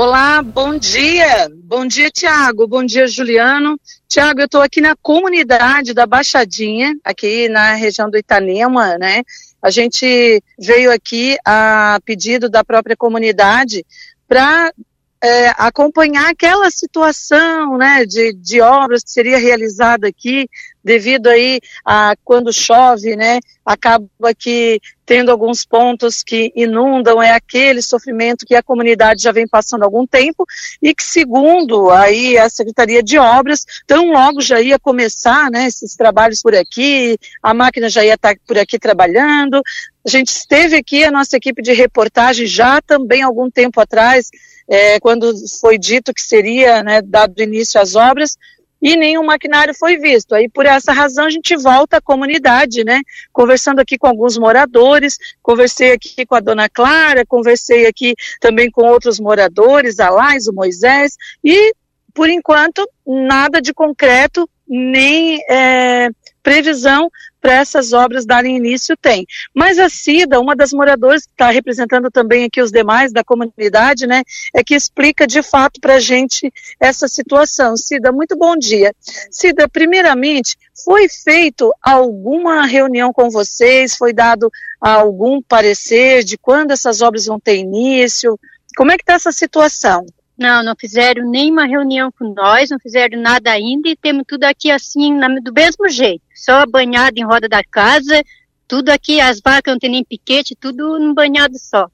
Olá, bom dia. Bom dia, Tiago. Bom dia, Juliano. Tiago, eu estou aqui na comunidade da Baixadinha, aqui na região do Itanema, né? A gente veio aqui a pedido da própria comunidade para é, acompanhar aquela situação né, de, de obras que seria realizada aqui, devido aí a quando chove, né, acaba que tendo alguns pontos que inundam, é aquele sofrimento que a comunidade já vem passando há algum tempo e que segundo aí a Secretaria de Obras, tão logo já ia começar, né, esses trabalhos por aqui, a máquina já ia estar por aqui trabalhando, a gente esteve aqui, a nossa equipe de reportagem já também algum tempo atrás, é, quando foi dito que seria né, dado início às obras, e nenhum maquinário foi visto. Aí, por essa razão, a gente volta à comunidade, né? Conversando aqui com alguns moradores, conversei aqui com a dona Clara, conversei aqui também com outros moradores, a Lais, o Moisés, e, por enquanto, nada de concreto, nem é, previsão para essas obras darem início tem. Mas a Cida, uma das moradoras que está representando também aqui os demais da comunidade, né, é que explica de fato para a gente essa situação. Cida, muito bom dia. Cida, primeiramente, foi feito alguma reunião com vocês? Foi dado algum parecer de quando essas obras vão ter início? Como é que está essa situação? Não, não fizeram nenhuma reunião com nós, não fizeram nada ainda e temos tudo aqui assim, na, do mesmo jeito. Só banhado em roda da casa, tudo aqui, as vacas não tem nem piquete, tudo num banhado só.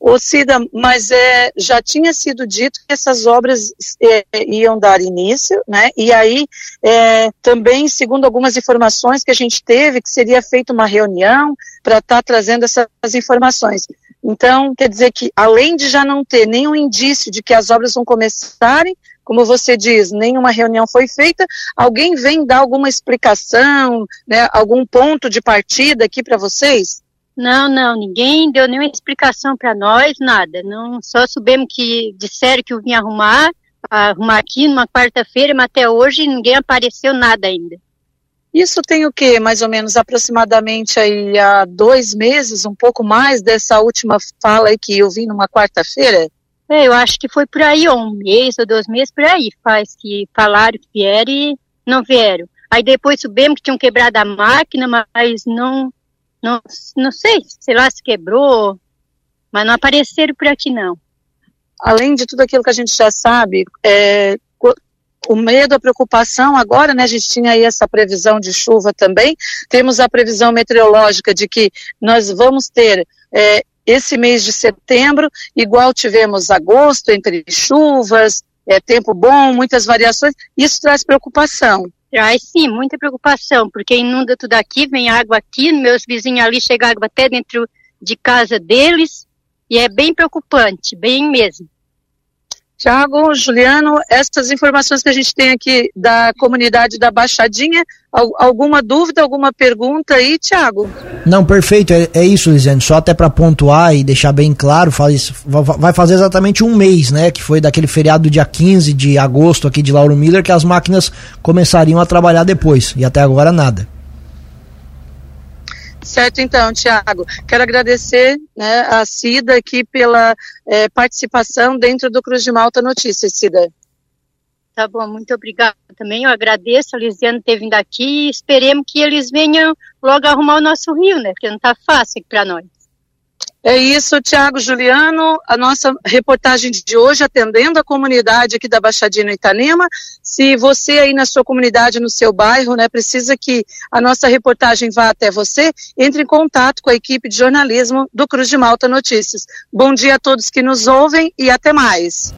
Ô Cida, mas é, já tinha sido dito que essas obras é, iam dar início, né? E aí, é, também, segundo algumas informações que a gente teve, que seria feita uma reunião para estar tá trazendo essas informações. Então, quer dizer que, além de já não ter nenhum indício de que as obras vão começarem, como você diz, nenhuma reunião foi feita, alguém vem dar alguma explicação, né, algum ponto de partida aqui para vocês? Não, não, ninguém deu nenhuma explicação para nós, nada. Não, só soubemos que disseram que eu vim arrumar, arrumar aqui numa quarta-feira, mas até hoje ninguém apareceu nada ainda. Isso tem o que, mais ou menos, aproximadamente aí há dois meses, um pouco mais dessa última fala aí que eu vi numa quarta-feira? É, eu acho que foi por aí, um mês ou dois meses, por aí, faz que falaram que vieram e não vieram. Aí depois soubemos que tinham quebrado a máquina, mas não, não, não sei, sei lá se quebrou, mas não apareceram por aqui não. Além de tudo aquilo que a gente já sabe, é, o medo, a preocupação agora, né, a gente tinha aí essa previsão de chuva também, temos a previsão meteorológica de que nós vamos ter é, esse mês de setembro, igual tivemos agosto, entre chuvas, é, tempo bom, muitas variações, isso traz preocupação. Traz sim, muita preocupação, porque inunda tudo aqui, vem água aqui, meus vizinhos ali chega água até dentro de casa deles, e é bem preocupante, bem mesmo. Tiago, Juliano, essas informações que a gente tem aqui da comunidade da Baixadinha, alguma dúvida, alguma pergunta aí, Tiago? Não, perfeito, é, é isso, Lisane, só até para pontuar e deixar bem claro, faz, vai fazer exatamente um mês, né, que foi daquele feriado do dia 15 de agosto aqui de Lauro Miller, que as máquinas começariam a trabalhar depois, e até agora nada. Certo, então, Tiago. Quero agradecer né, a Cida aqui pela é, participação dentro do Cruz de Malta Notícias, Cida. Tá bom, muito obrigada também. Eu agradeço a Lisiane ter vindo aqui e esperemos que eles venham logo arrumar o nosso rio, né? Porque não tá fácil para nós. É isso, Tiago Juliano, a nossa reportagem de hoje atendendo a comunidade aqui da Baixadinha Itanema. Se você aí na sua comunidade, no seu bairro, né, precisa que a nossa reportagem vá até você, entre em contato com a equipe de jornalismo do Cruz de Malta Notícias. Bom dia a todos que nos ouvem e até mais.